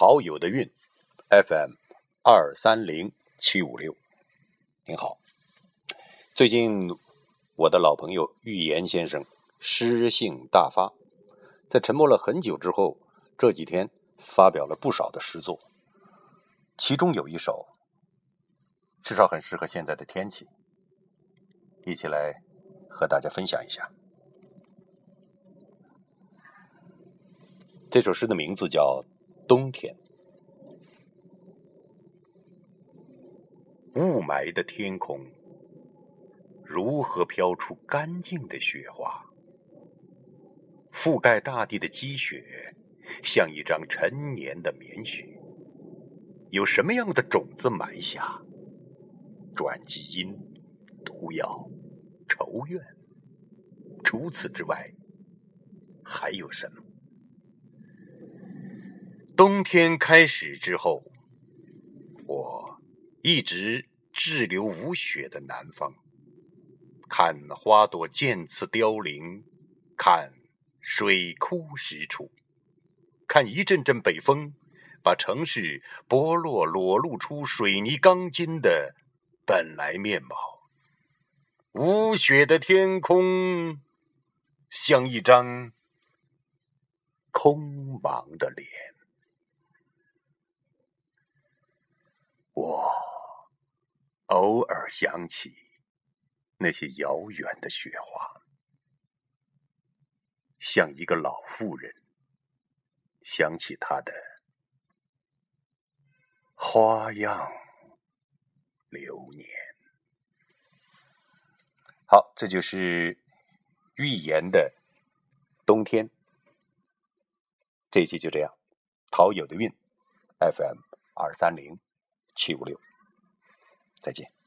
陶友的韵，FM 二三零七五六。您好，最近我的老朋友预言先生诗性大发，在沉默了很久之后，这几天发表了不少的诗作，其中有一首，至少很适合现在的天气，一起来和大家分享一下。这首诗的名字叫《冬天》。雾霾的天空，如何飘出干净的雪花？覆盖大地的积雪，像一张陈年的棉絮。有什么样的种子埋下？转基因、毒药、仇怨。除此之外，还有什么？冬天开始之后，我一直滞留无雪的南方，看花朵渐次凋零，看水枯石出，看一阵阵北风把城市剥落，裸露出水泥钢筋的本来面貌。无雪的天空，像一张空茫的脸。我偶尔想起那些遥远的雪花，像一个老妇人想起她的花样流年。好，这就是预言的冬天。这一期就这样，陶友的韵，FM 二三零。七五六，再见。